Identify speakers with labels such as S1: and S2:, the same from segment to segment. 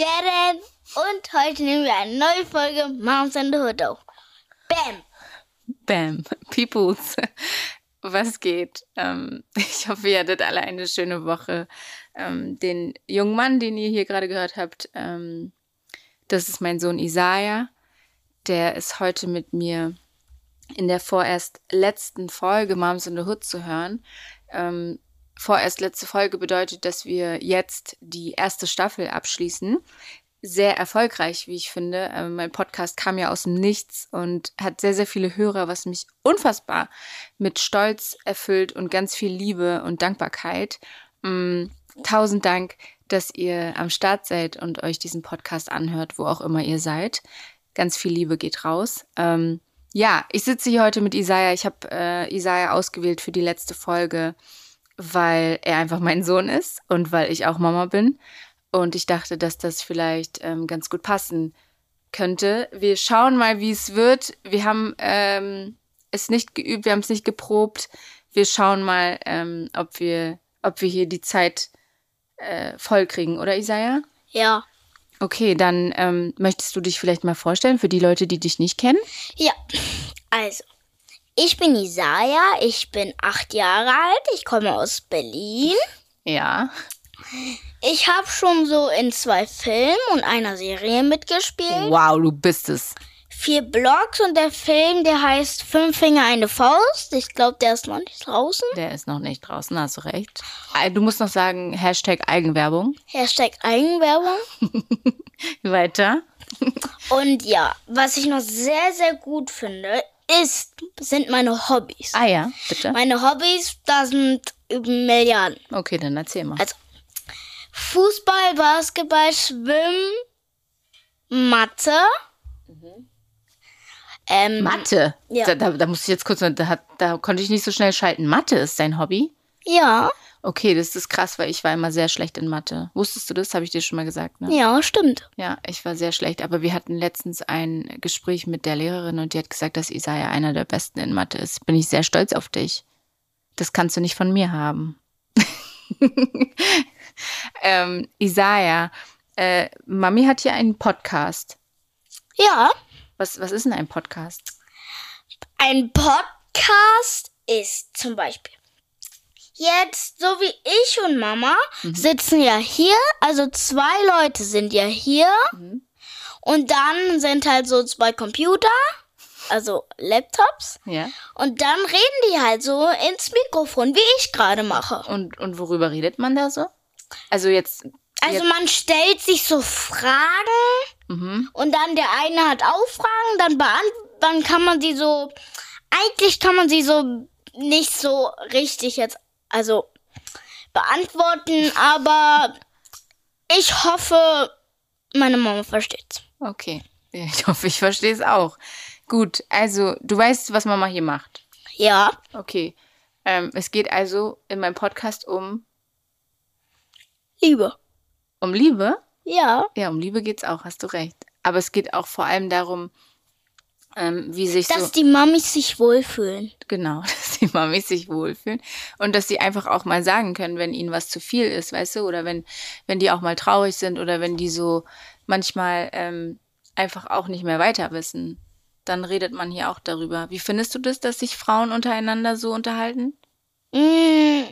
S1: Jaren, und heute nehmen wir eine neue Folge Moms and the Hood auf. Bam!
S2: Bam, Peoples, was geht? Ähm, ich hoffe, ihr hattet alle eine schöne Woche. Ähm, den jungen Mann, den ihr hier gerade gehört habt, ähm, das ist mein Sohn Isaiah. Der ist heute mit mir in der vorerst letzten Folge Moms in the Hood zu hören. Ähm, vorerst letzte Folge bedeutet, dass wir jetzt die erste Staffel abschließen. Sehr erfolgreich, wie ich finde. Ähm, mein Podcast kam ja aus dem Nichts und hat sehr, sehr viele Hörer, was mich unfassbar mit Stolz erfüllt und ganz viel Liebe und Dankbarkeit. Ähm, tausend Dank, dass ihr am Start seid und euch diesen Podcast anhört, wo auch immer ihr seid. Ganz viel Liebe geht raus. Ähm, ja, ich sitze hier heute mit Isaiah. Ich habe äh, Isaiah ausgewählt für die letzte Folge, weil er einfach mein Sohn ist und weil ich auch Mama bin. Und ich dachte, dass das vielleicht ähm, ganz gut passen könnte. Wir schauen mal, wie es wird. Wir haben ähm, es nicht geübt, wir haben es nicht geprobt. Wir schauen mal, ähm, ob wir, ob wir hier die Zeit äh, voll kriegen, oder Isaiah?
S1: Ja.
S2: Okay, dann ähm, möchtest du dich vielleicht mal vorstellen für die Leute, die dich nicht kennen?
S1: Ja, also, ich bin Isaiah, ich bin acht Jahre alt, ich komme aus Berlin.
S2: Ja.
S1: Ich habe schon so in zwei Filmen und einer Serie mitgespielt.
S2: Wow, du bist es.
S1: Vier Blogs und der Film, der heißt Fünf Finger eine Faust. Ich glaube, der ist noch nicht draußen.
S2: Der ist noch nicht draußen, hast du recht. Äh, Du musst noch sagen, Hashtag Eigenwerbung.
S1: Hashtag Eigenwerbung.
S2: Weiter.
S1: Und ja, was ich noch sehr, sehr gut finde, ist, sind meine Hobbys.
S2: Ah ja, bitte.
S1: Meine Hobbys, da sind Milliarden.
S2: Okay, dann erzähl mal.
S1: Also Fußball, Basketball, Schwimmen, Mathe. Ähm,
S2: Mathe.
S1: Ja.
S2: Da, da, da muss ich jetzt kurz, da, da konnte ich nicht so schnell schalten. Mathe ist dein Hobby?
S1: Ja,
S2: Okay, das ist krass, weil ich war immer sehr schlecht in Mathe. Wusstest du das? Habe ich dir schon mal gesagt, ne?
S1: ja, stimmt.
S2: Ja, ich war sehr schlecht, aber wir hatten letztens ein Gespräch mit der Lehrerin und die hat gesagt, dass Isaiah einer der Besten in Mathe ist. Bin ich sehr stolz auf dich. Das kannst du nicht von mir haben. ähm, Isaiah, äh, Mami hat hier einen Podcast.
S1: Ja,
S2: Was, was ist denn ein Podcast?
S1: ein Podcast ist zum Beispiel jetzt, so wie ich und Mama sitzen ja hier, also zwei Leute sind ja hier und dann sind halt so zwei Computer, also Laptops
S2: Ja.
S1: und dann reden die halt so ins Mikrofon, wie ich gerade mache.
S2: Und, und worüber redet man da so? Also jetzt.
S1: Also man stellt sich so Fragen
S2: Mhm.
S1: und dann der eine hat auch Fragen, dann beant dann kann man sie so, eigentlich kann man sie so nicht so richtig jetzt, also beantworten, aber ich hoffe, meine Mama versteht's.
S2: Okay. Ich hoffe, ich verstehe es auch. Gut, also du weißt, was Mama hier macht.
S1: Ja,
S2: Okay. Ähm, es geht also in meinem Podcast um,
S1: Liebe.
S2: um Liebe.
S1: Ja,
S2: Ja, um Liebe geht's auch, hast du recht. Aber es geht auch vor allem darum, ähm, wie sich
S1: dass
S2: so.
S1: die Mamis sich wohlfühlen.
S2: Genau, die Mamis sich wohlfühlen. Und dass sie einfach auch mal sagen können, wenn ihnen was zu viel ist, weißt du? Oder wenn, wenn die auch mal traurig sind oder wenn die so manchmal ähm, einfach auch nicht mehr weiter wissen. Dann redet man hier auch darüber. Wie findest du das, dass sich Frauen untereinander so unterhalten?
S1: Mm,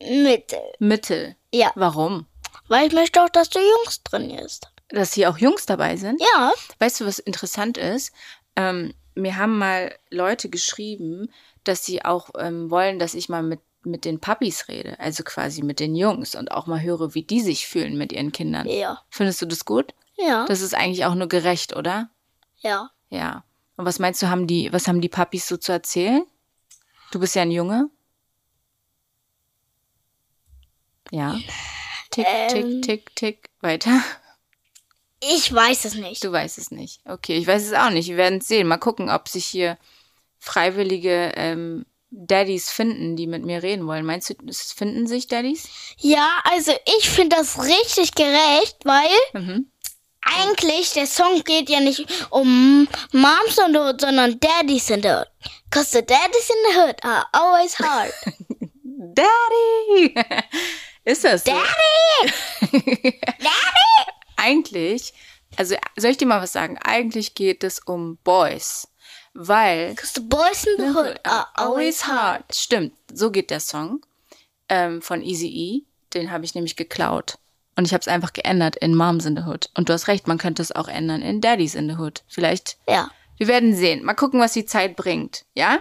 S1: Mittel.
S2: Mittel.
S1: Ja,
S2: Warum?
S1: weil ich möchte auch, dass du Jungs trainierst.
S2: Dass hier auch Jungs dabei sind?
S1: Ja,
S2: Weißt du, was interessant ist? Ähm, mir haben mal Leute geschrieben, dass sie auch ähm, wollen, dass ich mal mit, mit den Papis rede, also quasi mit den Jungs und auch mal höre, wie die sich fühlen mit ihren Kindern.
S1: ja,
S2: Findest du das gut?
S1: ja,
S2: Das ist eigentlich auch nur gerecht, oder?
S1: ja.
S2: Ja. Und was meinst du, haben die, was haben die Papis so zu erzählen? Du bist ja ein Junge. Ja. Tick,
S1: Ähm.
S2: tick, tick, tick. Weiter.
S1: Ich weiß es nicht.
S2: Du weißt es nicht. Okay, ich weiß es auch nicht. Wir werden es sehen. Mal gucken, ob sich hier freiwillige ähm, Daddys finden, die mit mir reden wollen. Meinst du, es finden sich Daddys?
S1: Ja, also ich finde das richtig gerecht, weil
S2: Mhm.
S1: eigentlich der Song geht ja nicht um Moms in the Hood, sondern Daddies in the Hood. Cause the daddies in the hood are always hard.
S2: Daddy! Ist das so?
S1: Daddy! Daddy!
S2: Eigentlich, also soll ich dir mal was sagen? Eigentlich geht es um Boys. Weil
S1: Cause the boys in the hood are always hard.
S2: Stimmt, so geht der Song ähm, von Easy E. Den habe ich nämlich geklaut. Und ich habe es einfach geändert in Moms in the Hood. Und du hast recht, man könnte es auch ändern in Daddies in the Hood. Vielleicht.
S1: Ja.
S2: Wir werden sehen. Mal gucken, was die Zeit bringt. Ja?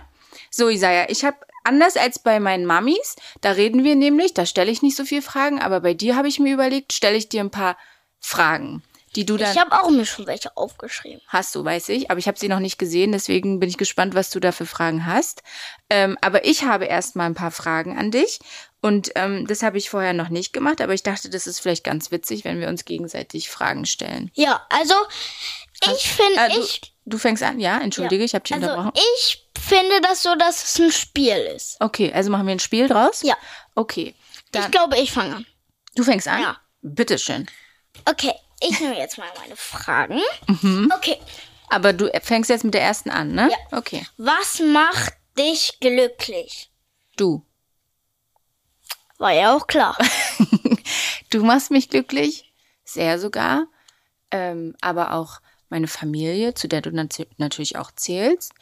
S2: So, Isaiah, ich habe anders als bei meinen Mamis, da reden wir nämlich, da stelle ich nicht so viele Fragen, aber bei dir habe ich mir überlegt, stelle ich dir ein paar Fragen, die du dann
S1: Ich habe auch mir schon welche aufgeschrieben.
S2: Hast du, weiß ich, aber ich habe sie noch nicht gesehen, deswegen bin ich gespannt, was du da für Fragen hast. Ähm, aber ich habe erstmal ein paar Fragen an dich und ähm, das habe ich vorher noch nicht gemacht, aber ich dachte, das ist vielleicht ganz witzig, wenn wir uns gegenseitig Fragen stellen.
S1: Ja, also ich finde,
S2: Äh, du,
S1: ich,
S2: du fängst an, ja? Entschuldige, ich habe dich
S1: also
S2: unterbrochen.
S1: ich finde das so, dass es ein Spiel ist.
S2: Okay, also machen wir ein Spiel draus?
S1: Ja.
S2: Okay,
S1: Ich
S2: dann
S1: glaube, ich fange an.
S2: du fängst an?
S1: Ja.
S2: Bitteschön.
S1: Okay, ich nehme jetzt mal meine Fragen.
S2: Mhm.
S1: Okay,
S2: Aber du fängst jetzt mit der ersten an, ne?
S1: Ja.
S2: Okay.
S1: was macht dich glücklich?
S2: Du.
S1: War ja auch klar.
S2: Du machst mich glücklich, sehr sogar, ähm, aber auch meine Familie, zu der du nat natürlich auch zählst.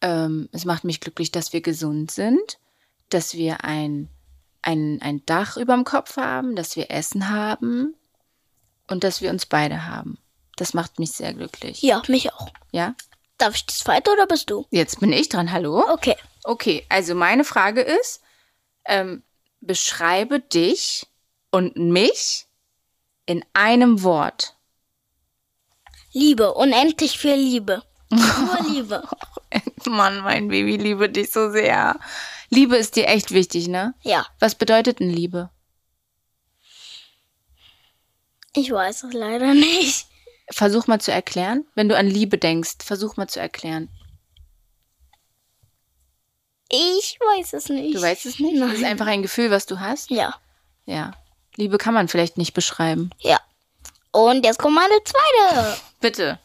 S2: Ähm, es macht mich glücklich, dass wir gesund sind, dass wir ein, ein, ein Dach über dem Kopf haben, dass wir Essen haben und dass wir uns beide haben. Das macht mich sehr glücklich.
S1: Ja, mich auch.
S2: Ja?
S1: Darf ich das zweite oder bist du?
S2: Jetzt bin ich dran, hallo?
S1: Okay.
S2: Okay, also meine Frage ist, ähm, beschreibe dich und mich in einem Wort.
S1: Liebe, unendlich viel Liebe. Nur Liebe.
S2: Mann, mein Baby, liebe dich so sehr. Liebe ist dir echt wichtig, ne?
S1: Ja,
S2: Was bedeutet denn Liebe?
S1: Ich weiß es leider nicht.
S2: Versuch mal zu erklären. Wenn du an Liebe denkst, versuch mal zu erklären.
S1: Ich weiß es nicht.
S2: Du weißt es nicht? Das ist
S1: Nein.
S2: einfach ein Gefühl, was du hast.
S1: Ja,
S2: Ja. Liebe kann man vielleicht nicht beschreiben.
S1: ja. Und jetzt kommt meine zweite.
S2: Bitte.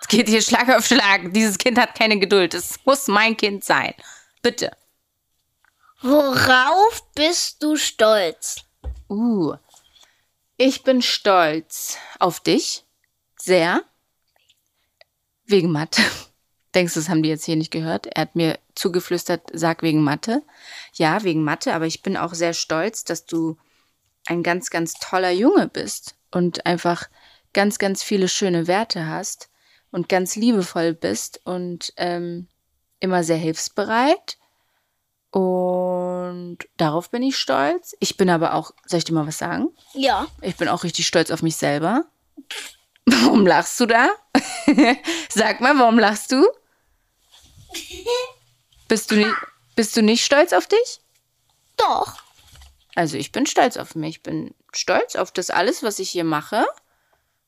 S2: Es geht hier Schlag auf Schlag. Dieses Kind hat keine Geduld. Es muss mein Kind sein. Bitte.
S1: Worauf bist du stolz?
S2: Uh. Ich bin stolz auf dich. Sehr. Wegen Mathe. Denkst du, das haben die jetzt hier nicht gehört? Er hat mir zugeflüstert, sag wegen Mathe. Ja, wegen Mathe, aber ich bin auch sehr stolz, dass du ein ganz, ganz toller Junge bist und einfach ganz, ganz viele schöne Werte hast und ganz liebevoll bist und ähm, immer sehr hilfsbereit. Und darauf bin ich stolz. Ich bin aber auch, soll ich dir mal was sagen?
S1: Ja,
S2: Ich bin auch richtig stolz auf mich selber. Warum lachst du da? Sag mal, warum lachst du? Bist du, nicht, bist du nicht stolz auf dich?
S1: doch.
S2: Also ich bin stolz auf mich. Ich bin stolz auf das alles, was ich hier mache.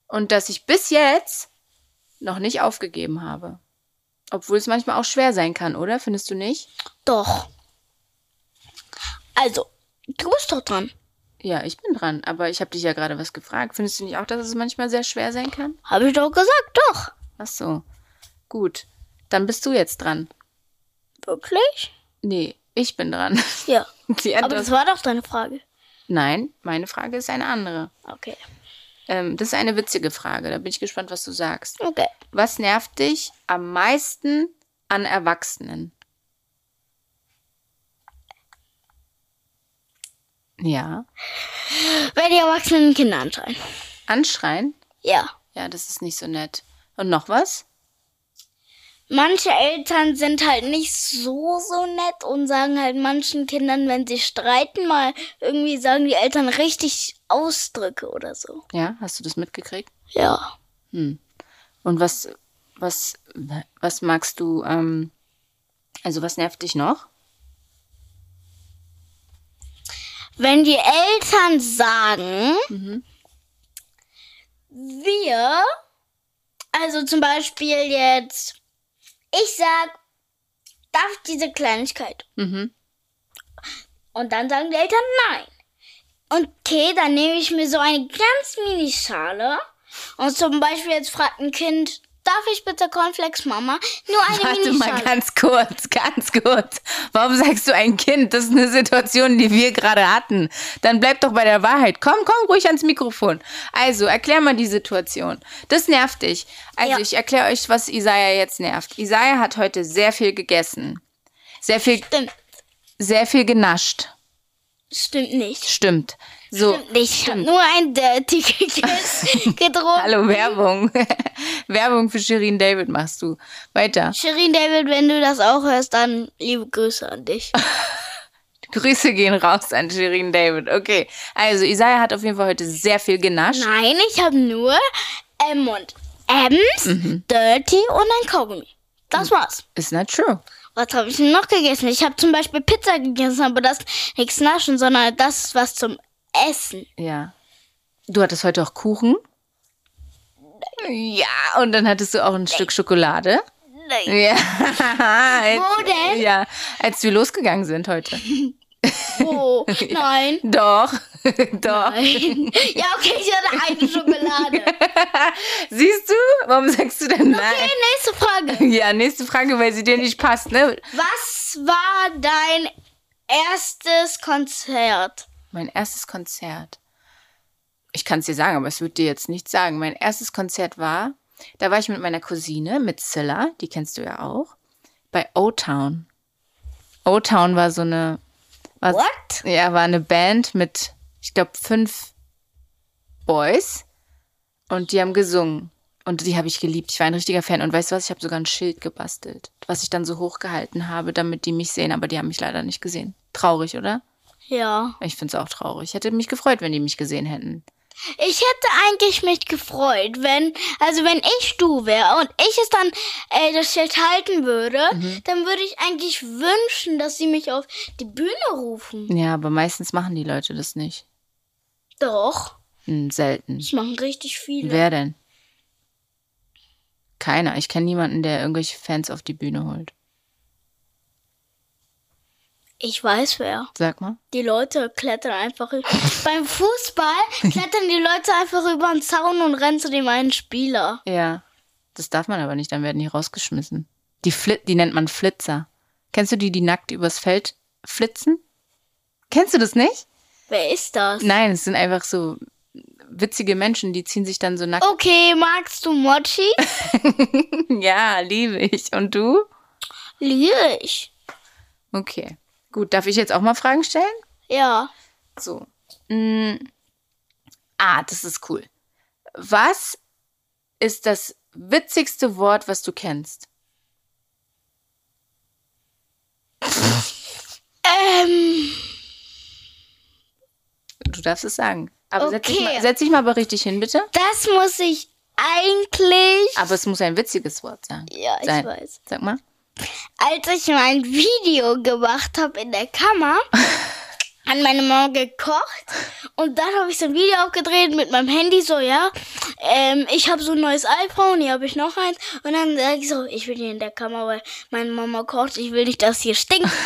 S2: Und dass ich bis jetzt noch nicht aufgegeben habe. Obwohl es manchmal auch schwer sein kann, oder? Findest du nicht?
S1: Doch. Also, du bist doch dran.
S2: Ja, ich bin dran. Aber ich habe dich ja gerade was gefragt. Findest du nicht auch, dass es manchmal sehr schwer sein kann?
S1: Habe ich doch gesagt, doch.
S2: Ach so. Gut. Dann bist du jetzt dran.
S1: Wirklich?
S2: Nee, ich bin dran.
S1: Ja. Aber das war doch deine Frage.
S2: Nein, meine Frage ist eine andere.
S1: Okay.
S2: Ähm, das ist eine witzige Frage. Da bin ich gespannt, was du sagst.
S1: Okay.
S2: Was nervt dich am meisten an Erwachsenen? Ja.
S1: Wenn die erwachsenen Kinder anschreien.
S2: Anschreien?
S1: Ja.
S2: Ja, das ist nicht so nett. Und noch was?
S1: Manche Eltern sind halt nicht so, so nett und sagen halt manchen Kindern, wenn sie streiten, mal irgendwie sagen die Eltern richtig Ausdrücke oder so.
S2: Ja, hast du das mitgekriegt?
S1: Ja.
S2: Hm. Und was, was, was magst du, ähm, also was nervt dich noch?
S1: Wenn die Eltern sagen, wir, also zum Beispiel jetzt, ich sag, darf diese Kleinigkeit?
S2: Mhm.
S1: Und dann sagen die Eltern nein. Und okay, dann nehme ich mir so eine ganz mini Schale. Und zum Beispiel jetzt fragt ein Kind, Darf ich bitte Cornflakes, Mama? Nur eine
S2: Warte mal
S1: Minischale.
S2: ganz kurz, ganz kurz. Warum sagst du ein Kind? Das ist eine Situation, die wir gerade hatten. Dann bleib doch bei der Wahrheit. Komm, komm ruhig ans Mikrofon. Also, erklär mal die Situation. Das nervt dich. Also,
S1: Ja.
S2: ich erkläre euch, was Isaiah jetzt nervt. Isaiah hat heute sehr viel gegessen. Sehr viel,
S1: Stimmt.
S2: sehr viel genascht.
S1: Stimmt nicht.
S2: Stimmt. So.
S1: Stimmt nicht. Ich habe nur ein Dirty gegessen, getrunken.
S2: Hallo, Werbung. Werbung für Shirin David machst du. Weiter.
S1: Shirin David, wenn du das auch hörst, dann liebe Grüße an dich.
S2: Grüße gehen raus an Shirin David. Okay. Also, Isaiah hat auf jeden Fall heute sehr viel genascht.
S1: Nein, ich habe nur M und M's,
S2: Mhm.
S1: Dirty und ein Kaugummi. Das war's.
S2: Is not true.
S1: Was habe ich denn noch gegessen? Ich habe zum Beispiel Pizza gegessen, aber das nichts naschen, sondern das ist was zum Essen.
S2: Ja. Du hattest heute auch Kuchen? Ja, und dann hattest du auch ein Stück Schokolade.
S1: Nein.
S2: Ja.
S1: Wo denn?
S2: Ja, als wir losgegangen sind heute.
S1: Oh, nein.
S2: Doch, doch.
S1: Nein. Ja, okay, ich hatte eine Schokolade.
S2: Siehst du? Warum sagst du denn nein?
S1: Okay, nächste Frage.
S2: Ja, nächste Frage, weil sie dir nicht passt, ne?
S1: Was war dein erstes Konzert?
S2: Mein erstes Konzert. Ich kann es dir sagen, aber es wird dir jetzt nicht sagen. Mein erstes Konzert war, da war ich mit meiner Cousine, mit Zilla, die kennst du ja auch, bei O-Town. O-Town war so eine, war,
S1: What?
S2: ja, war eine Band mit, ich glaube, fünf Boys und die haben gesungen. Und die habe ich geliebt. Ich war ein richtiger Fan. Und weißt du was? Ich habe sogar ein Schild gebastelt, was ich dann so hochgehalten habe, damit die mich sehen. Aber die haben mich leider nicht gesehen. Traurig, oder?
S1: Ja.
S2: Ich finde es auch traurig. Ich hätte mich gefreut, wenn die mich gesehen hätten.
S1: Ich hätte eigentlich mich gefreut, wenn, also wenn ich du wäre und ich es dann äh, das Schild halten würde, dann würde ich eigentlich wünschen, dass sie mich auf die Bühne rufen.
S2: Ja, aber meistens machen die Leute das nicht.
S1: Doch,
S2: Hm, selten.
S1: das machen richtig viele.
S2: Wer denn? Keiner. Ich kenne niemanden, der irgendwelche Fans auf die Bühne holt.
S1: Ich weiß wer.
S2: Sag mal.
S1: Die Leute klettern einfach. Beim Fußball klettern die Leute einfach über den Zaun und rennen zu dem einen Spieler.
S2: Ja. Das darf man aber nicht, dann werden die rausgeschmissen. Die, Flit die nennt man Flitzer. Kennst du die, die nackt übers Feld flitzen? Kennst du das nicht?
S1: Wer ist das?
S2: Nein, es sind einfach so witzige Menschen, die ziehen sich dann so nackt.
S1: Okay, magst du Mochi?
S2: Ja, liebe ich. Und du?
S1: Liebe ich.
S2: Okay. Gut, darf ich jetzt auch mal Fragen stellen?
S1: Ja.
S2: So. Mm. Ah, das ist cool. Was ist das witzigste Wort, was du kennst?
S1: Ähm,
S2: Du darfst es sagen. Aber setz, dich
S1: Okay.
S2: mal, setz dich mal aber richtig hin, bitte.
S1: das muss ich eigentlich.
S2: Aber es muss ein witziges Wort sein.
S1: Ja, ich
S2: sein.
S1: weiß.
S2: Sag mal.
S1: Als ich mein Video gemacht habe in der Kammer, hat meine Mama gekocht und dann habe ich so ein Video aufgedreht mit meinem Handy so, ja. Ähm, ich habe so ein neues iPhone, hier habe ich noch eins und dann sage ich so, ich will hier in der Kammer, weil meine Mama kocht, ich will nicht, dass hier stinkt.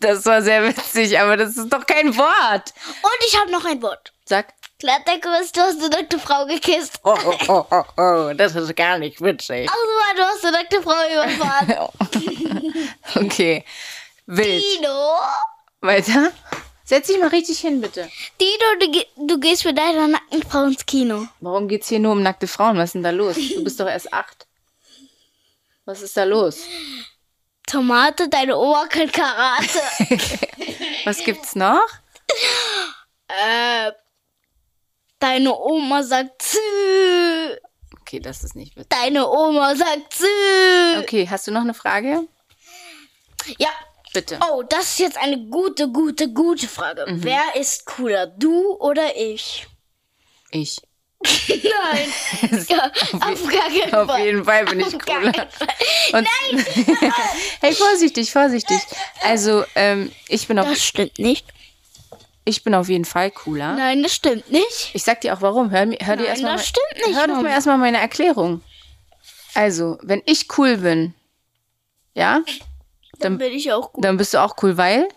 S2: Das war sehr witzig, aber das ist doch kein Wort.
S1: Und ich habe noch ein Wort.
S2: Sag.
S1: Glattdecke, du hast eine nackte Frau gekisst.
S2: Oh, oh, oh, oh, oh, das ist gar nicht witzig.
S1: Also, du hast eine nackte Frau überfahren.
S2: Okay. Wild.
S1: Dino,
S2: Weiter. Setz dich mal richtig hin, bitte.
S1: Dino, du, du gehst mit deiner nackten Frau ins Kino.
S2: Warum geht's hier nur um nackte Frauen? Was ist denn da los? Du bist doch erst acht. Was ist da los?
S1: Tomate, deine Oma kann Karate.
S2: Was gibt's noch?
S1: äh, deine Oma sagt Zü.
S2: Okay, das ist nicht witzig.
S1: Deine Oma sagt Zü.
S2: Okay, hast du noch eine Frage?
S1: Ja.
S2: Bitte.
S1: Oh, das ist jetzt eine gute, gute, gute Frage.
S2: Mhm.
S1: Wer ist cooler, du oder ich?
S2: Ich.
S1: Nein. ja, auf gar keinen
S2: Auf
S1: Fall.
S2: jeden Fall bin ich
S1: Auf
S2: cooler. Und hey, vorsichtig, vorsichtig. Also, ähm, ich bin auf,
S1: Das stimmt nicht.
S2: Ich bin auf jeden Fall cooler.
S1: Nein, das stimmt nicht.
S2: Ich sag dir auch warum. Hör, hör dir
S1: Nein,
S2: erstmal.
S1: das stimmt nicht,
S2: Hör doch mal erstmal meine Erklärung. Also, wenn ich cool bin, ja,
S1: Dann bin ich auch gut.
S2: dann bist du auch cool, weil?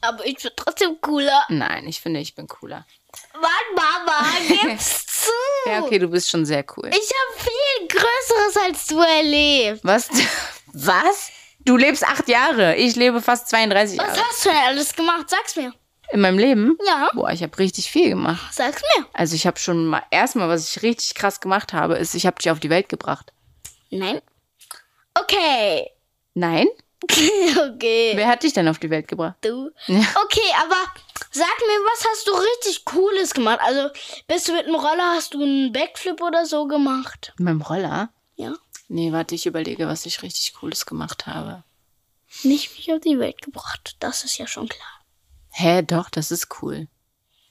S1: Aber ich bin trotzdem cooler.
S2: Nein, ich finde, ich bin cooler.
S1: Mann, Mama, gib's zu.
S2: Ja, okay, du bist schon sehr cool.
S1: Ich habe viel Größeres als du erlebt.
S2: Was? Was? Du lebst acht Jahre. Ich lebe fast 32
S1: Was
S2: Jahre.
S1: hast du denn alles gemacht? Sag's mir.
S2: In meinem Leben?
S1: Ja.
S2: Boah, ich habe richtig viel gemacht.
S1: Sag's mir.
S2: Also ich habe schon mal, erstmal, was ich richtig krass gemacht habe, ist, ich habe dich auf die Welt gebracht.
S1: Nein. Okay.
S2: Nein?
S1: okay.
S2: Wer hat dich denn auf die Welt gebracht?
S1: Du.
S2: Ja.
S1: Okay, aber sag mir, was hast du richtig Cooles gemacht? Also, bist du mit dem Roller, hast du einen Backflip oder so gemacht?
S2: Mit dem Roller?
S1: Ja.
S2: Nee, warte, ich überlege, was ich richtig Cooles gemacht habe.
S1: Nicht mich auf die Welt gebracht. Das ist ja schon klar.
S2: Hä, doch, das ist cool.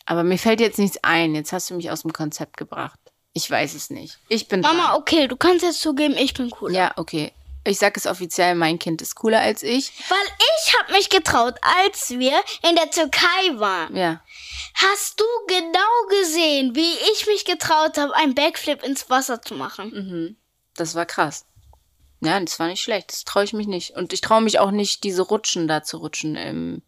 S2: Aber mir fällt jetzt nichts ein. Jetzt hast du mich aus dem Konzept gebracht. Ich weiß es nicht. Ich bin dran.
S1: Mama, okay, du kannst jetzt zugeben, ich bin cool.
S2: Ja, okay. Ich sag es offiziell, mein Kind ist cooler als ich.
S1: Weil ich hab mich getraut, als wir in der Türkei waren.
S2: Ja.
S1: Hast du genau gesehen, wie ich mich getraut habe, einen Backflip ins Wasser zu machen?
S2: Mhm. Das war krass. Ja, das war nicht schlecht. Das traue ich mich nicht. Und ich traue mich auch nicht, diese Rutschen da zu rutschen im,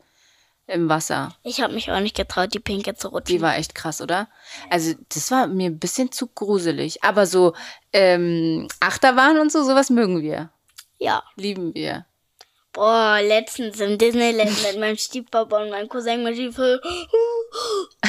S2: im Wasser.
S1: Ich habe mich auch nicht getraut, die Pinke zu rutschen.
S2: Die war echt krass, oder? Also, das war mir ein bisschen zu gruselig. Aber so ähm, Achterbahn und so, sowas mögen wir.
S1: ja.
S2: Lieben wir.
S1: Boah, letztens im Disneyland mit meinem Stiefpapa und meinem Cousin mit Stiefel.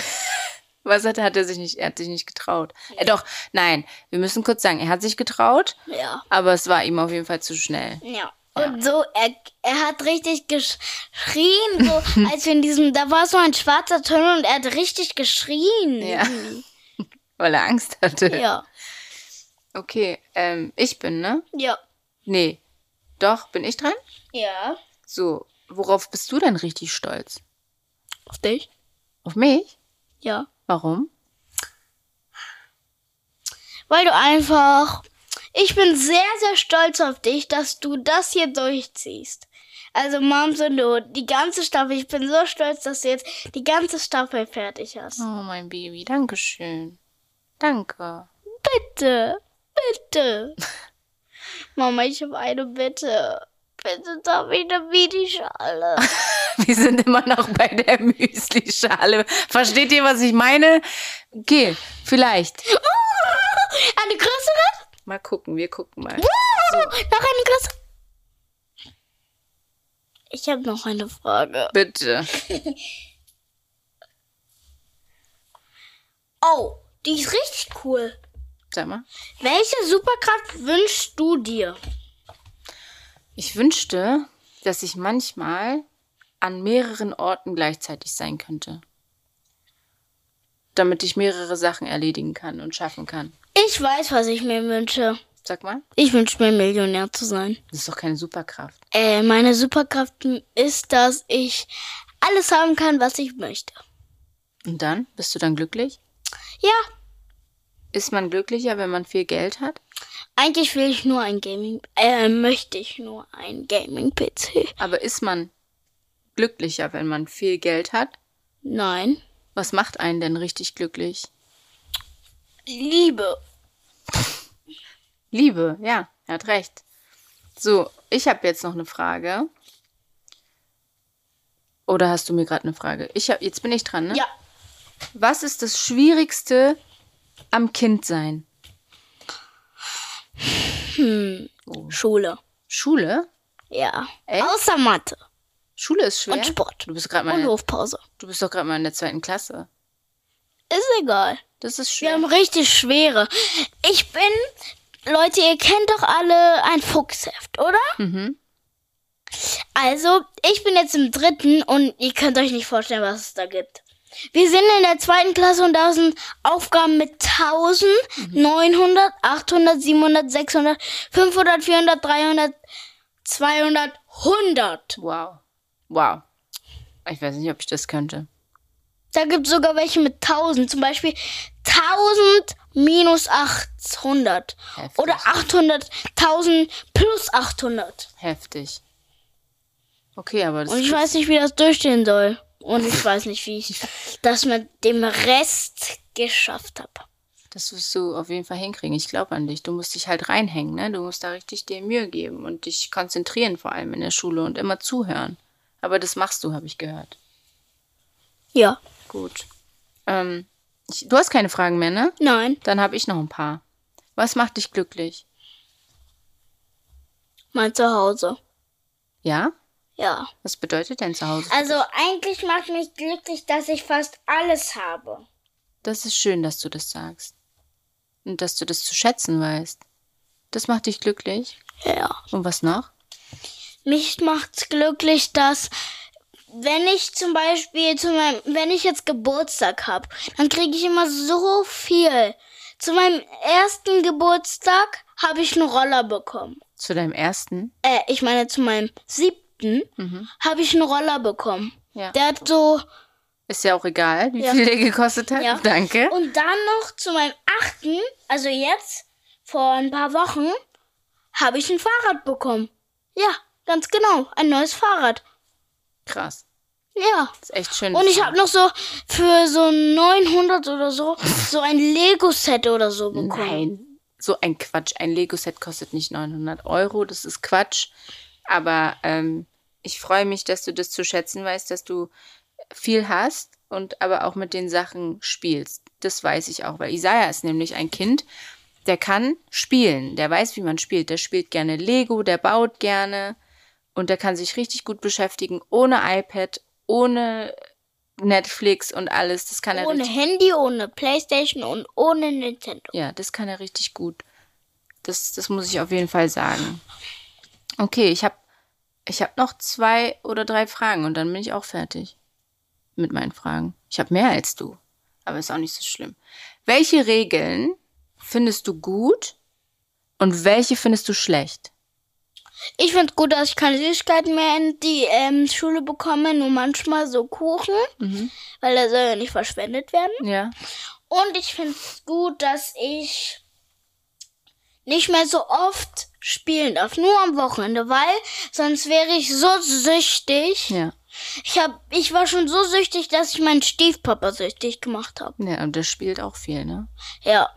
S2: Was hat, hat er sich nicht, er hat sich nicht getraut. Äh, doch, nein, wir müssen kurz sagen, er hat sich getraut,
S1: Ja.
S2: aber es war ihm auf jeden Fall zu schnell.
S1: Ja. Und so, er, er hat richtig geschrien, so als wir in diesem, da war so ein schwarzer Tunnel und er hat richtig geschrien.
S2: Ja. Weil er Angst hatte.
S1: Ja.
S2: Okay, ähm, ich bin, ne?
S1: Ja.
S2: Nee. Doch, bin ich dran?
S1: Ja.
S2: So, worauf bist du denn richtig stolz?
S1: Auf dich?
S2: Auf mich?
S1: Ja.
S2: Warum?
S1: Weil du einfach, ich bin sehr, sehr stolz auf dich, dass du das hier durchziehst. Also Moms und du, die ganze Staffel, ich bin so stolz, dass du jetzt die ganze Staffel fertig hast.
S2: Oh, mein Baby, danke schön. Danke.
S1: Bitte, bitte. Mama, ich habe eine Bitte. Bitte darf ich eine Mini-Schale.
S2: Wir sind immer noch bei der Müsli-Schale. Versteht ihr, was ich meine? Okay, vielleicht.
S1: Eine größere?
S2: Mal gucken, wir gucken mal.
S1: Noch eine größere? Ich habe noch eine Frage.
S2: Bitte.
S1: Oh, die ist richtig cool.
S2: Sag mal.
S1: Welche Superkraft wünschst du dir?
S2: Ich wünschte, dass ich manchmal an mehreren Orten gleichzeitig sein könnte. Damit ich mehrere Sachen erledigen kann und schaffen kann.
S1: Ich weiß, was ich mir wünsche.
S2: Sag mal.
S1: Ich wünsche mir Millionär zu sein.
S2: Das ist doch keine Superkraft.
S1: Äh, meine Superkraft ist, dass ich alles haben kann, was ich möchte.
S2: Und dann? Bist du dann glücklich?
S1: Ja,
S2: Ist man glücklicher, wenn man viel Geld hat?
S1: eigentlich will ich nur ein Gaming, äh, möchte ich nur ein Gaming-PC.
S2: Aber ist man glücklicher, wenn man viel Geld hat?
S1: Nein.
S2: Was macht einen denn richtig glücklich?
S1: Liebe.
S2: Liebe, ja, er hat recht. So, ich habe jetzt noch eine Frage. Oder hast du mir gerade eine Frage? Ich hab, jetzt bin ich dran, ne?
S1: Ja.
S2: Was ist das Schwierigste am Kindsein?
S1: Schule.
S2: Schule?
S1: Ja.
S2: Echt?
S1: Außer Mathe.
S2: Schule ist schwer.
S1: Und Sport.
S2: Du bist gerade mal,
S1: Und
S2: in der-
S1: Hofpause.
S2: du bist doch gerade mal in der zweiten Klasse.
S1: Ist egal.
S2: Das ist
S1: Wir
S2: schwer.
S1: haben richtig schwere. Ich bin, Leute, ihr kennt doch alle ein Fuchsheft, oder?
S2: Mhm.
S1: Also, ich bin jetzt im dritten und ihr könnt euch nicht vorstellen, was es da gibt. Wir sind in der zweiten Klasse und da sind Aufgaben mit 1000, 900, 800, 700, 600, 500, 400, 300, 200, 100.
S2: Wow. Wow. Ich weiß nicht, ob ich das könnte.
S1: Da gibt es sogar welche mit 1000. Zum Beispiel 1000 minus 800.
S2: Heftig.
S1: Oder 800, 1000 plus 800.
S2: Heftig. Okay, aber das
S1: Und ich weiß nicht, wie das durchstehen soll. Und ich weiß nicht, wie ich das mit dem Rest geschafft habe.
S2: Das wirst du auf jeden Fall hinkriegen. Ich glaube an dich. Du musst dich halt reinhängen, ne? Du musst da richtig dir Mühe geben und dich konzentrieren, vor allem in der Schule und immer zuhören. Aber das machst du, habe ich gehört.
S1: Ja.
S2: Gut. Ähm, Ich, du hast keine Fragen mehr, ne?
S1: Nein,
S2: Dann habe ich noch ein paar. Was macht dich glücklich?
S1: mein Zuhause.
S2: Ja?
S1: Ja.
S2: Was bedeutet denn zu Hause? für
S1: Also eigentlich macht mich glücklich, dass ich fast alles habe.
S2: Das ist schön, dass du das sagst. Und dass du das zu schätzen weißt. Das macht dich glücklich.
S1: Ja.
S2: Und was noch?
S1: Mich macht's glücklich, dass wenn ich zum Beispiel zu meinem, wenn ich jetzt Geburtstag habe, dann kriege ich immer so viel. Zu meinem ersten Geburtstag habe ich einen Roller bekommen.
S2: Zu deinem ersten?
S1: Äh, ich meine zu meinem siebten habe ich einen Roller bekommen.
S2: Ja.
S1: Der hat so
S2: Ist ja auch egal, wie
S1: Ja.
S2: viel der gekostet hat.
S1: Ja.
S2: Danke.
S1: und dann noch zu meinem achten, also jetzt vor ein paar Wochen, habe ich ein Fahrrad bekommen. Ja, ganz genau, ein neues Fahrrad.
S2: Krass.
S1: Ja.
S2: ist echt schön.
S1: Und ich habe noch so für so 900 oder so so ein Lego-Set oder so bekommen.
S2: Nein, so ein Quatsch. Ein Lego-Set kostet nicht 900 Euro. Das ist Quatsch. Aber ähm, ich freue mich, dass du das zu schätzen weißt, dass du viel hast und aber auch mit den Sachen spielst. Das weiß ich auch, weil Isaiah ist nämlich ein Kind, der kann spielen. Der weiß, wie man spielt. Der spielt gerne Lego, der baut gerne und der kann sich richtig gut beschäftigen ohne iPad, ohne Netflix und alles. Das kann er
S1: Ohne
S2: richtig
S1: Handy, ohne Playstation und ohne Nintendo.
S2: ja, das kann er richtig gut. Das, das muss ich auf jeden Fall sagen. Okay, ich habe ich hab noch zwei oder drei Fragen und dann bin ich auch fertig mit meinen Fragen. Ich habe mehr als du, aber ist auch nicht so schlimm. Welche Regeln findest du gut und welche findest du schlecht?
S1: Ich finde gut, dass ich keine Süßigkeiten mehr in die ähm, Schule bekomme, nur manchmal so Kuchen, weil der soll ja nicht verschwendet werden.
S2: Ja.
S1: Und ich finde es gut, dass ich nicht mehr so oft spielen darf, nur am Wochenende, weil sonst wäre ich so süchtig.
S2: Ja.
S1: Ich hab, ich war schon so süchtig, dass ich meinen Stiefpapa süchtig gemacht habe.
S2: Ja, und der spielt auch viel, ne?
S1: Ja.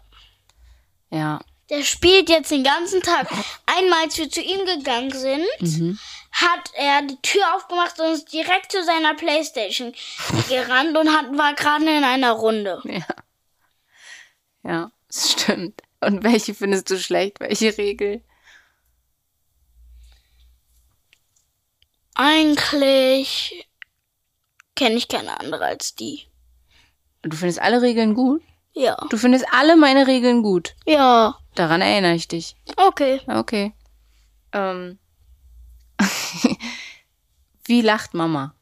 S2: Ja.
S1: Der spielt jetzt den ganzen Tag. Einmal, als wir zu ihm gegangen sind, hat er die Tür aufgemacht und ist direkt zu seiner Playstation gerannt und hat, war gerade in einer Runde.
S2: Ja. Ja, das stimmt. Und welche findest du schlecht? Welche Regel?
S1: Eigentlich kenne ich keine andere als die.
S2: Du findest alle Regeln gut?
S1: Ja.
S2: Du findest alle meine Regeln gut.
S1: Ja.
S2: Daran erinnere ich dich.
S1: Okay.
S2: Okay. Ähm. Wie lacht Mama?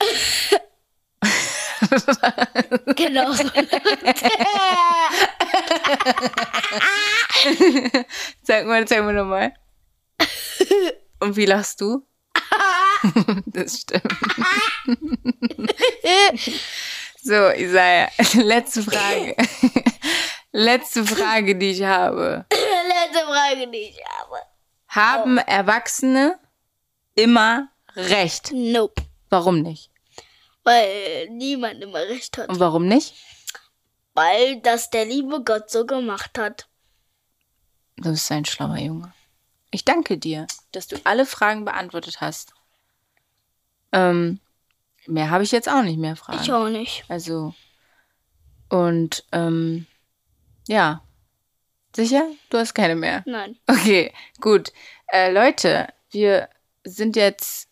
S1: Genau.
S2: Sag mal, sag mal nochmal. Und wie lachst du? das stimmt. so, Isaiah, letzte Frage. Letzte Frage, die ich habe.
S1: Letzte Frage, die ich habe.
S2: Haben Erwachsene immer Recht?
S1: Nope.
S2: Warum nicht?
S1: Weil niemand immer recht hat.
S2: Und warum nicht?
S1: Weil das der liebe Gott so gemacht hat.
S2: Du bist ein schlauer Junge. Ich danke dir, dass du alle Fragen beantwortet hast. Ähm, mehr habe ich jetzt auch nicht mehr Fragen.
S1: Ich auch nicht.
S2: Also, und, ähm, ja. Sicher? Du hast keine mehr.
S1: Nein.
S2: Okay, gut. Äh, Leute, wir sind jetzt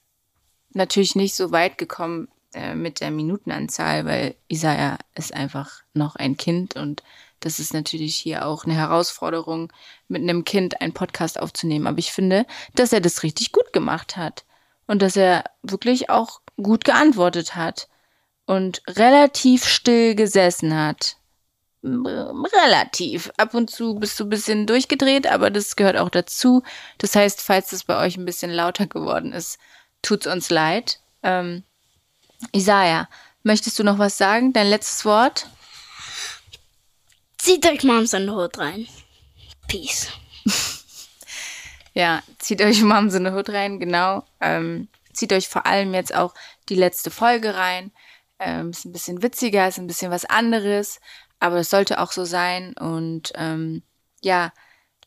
S2: natürlich nicht so weit gekommen äh, mit der Minutenanzahl, weil Isaiah ist einfach noch ein Kind und das ist natürlich hier auch eine Herausforderung, mit einem Kind einen Podcast aufzunehmen. Aber ich finde, dass er das richtig gut gemacht hat und dass er wirklich auch gut geantwortet hat und relativ still gesessen hat relativ. Ab und zu bist du ein bisschen durchgedreht, aber das gehört auch dazu. Das heißt, falls es bei euch ein bisschen lauter geworden ist, tut's uns leid. Ähm, Isaiah, möchtest du noch was sagen? Dein letztes Wort?
S1: Zieht euch Moms in den Hut rein. Peace.
S2: Ja, zieht euch Mom so eine Hut rein, genau. Ähm, zieht euch vor allem jetzt auch die letzte Folge rein. Ähm, ist ein bisschen witziger, ist ein bisschen was anderes, aber es sollte auch so sein. Und ähm, ja,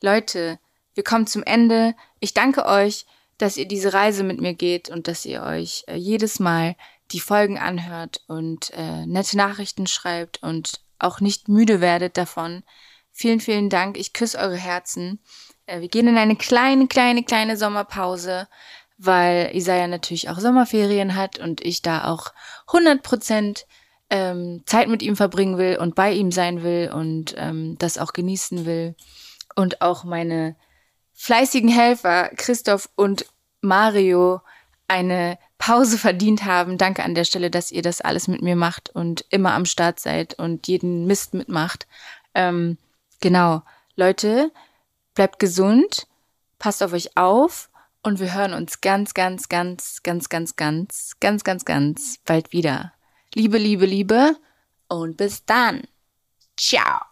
S2: Leute, wir kommen zum Ende. Ich danke euch, dass ihr diese Reise mit mir geht und dass ihr euch äh, jedes Mal die Folgen anhört und äh, nette Nachrichten schreibt und auch nicht müde werdet davon. Vielen, vielen Dank. Ich küsse eure Herzen. Äh, wir gehen in eine kleine, kleine, kleine Sommerpause, weil Isaiah natürlich auch Sommerferien hat und ich da auch 100 Prozent ähm, Zeit mit ihm verbringen will und bei ihm sein will und ähm, das auch genießen will. Und auch meine fleißigen Helfer Christoph und Mario eine Pause verdient haben. Danke an der Stelle, dass ihr das alles mit mir macht und immer am Start seid und jeden Mist mitmacht. Ähm, genau, Leute, bleibt gesund, passt auf euch auf und wir hören uns ganz, ganz, ganz, ganz, ganz, ganz, ganz, ganz, ganz bald wieder. Liebe, Liebe, Liebe und bis dann. Ciao.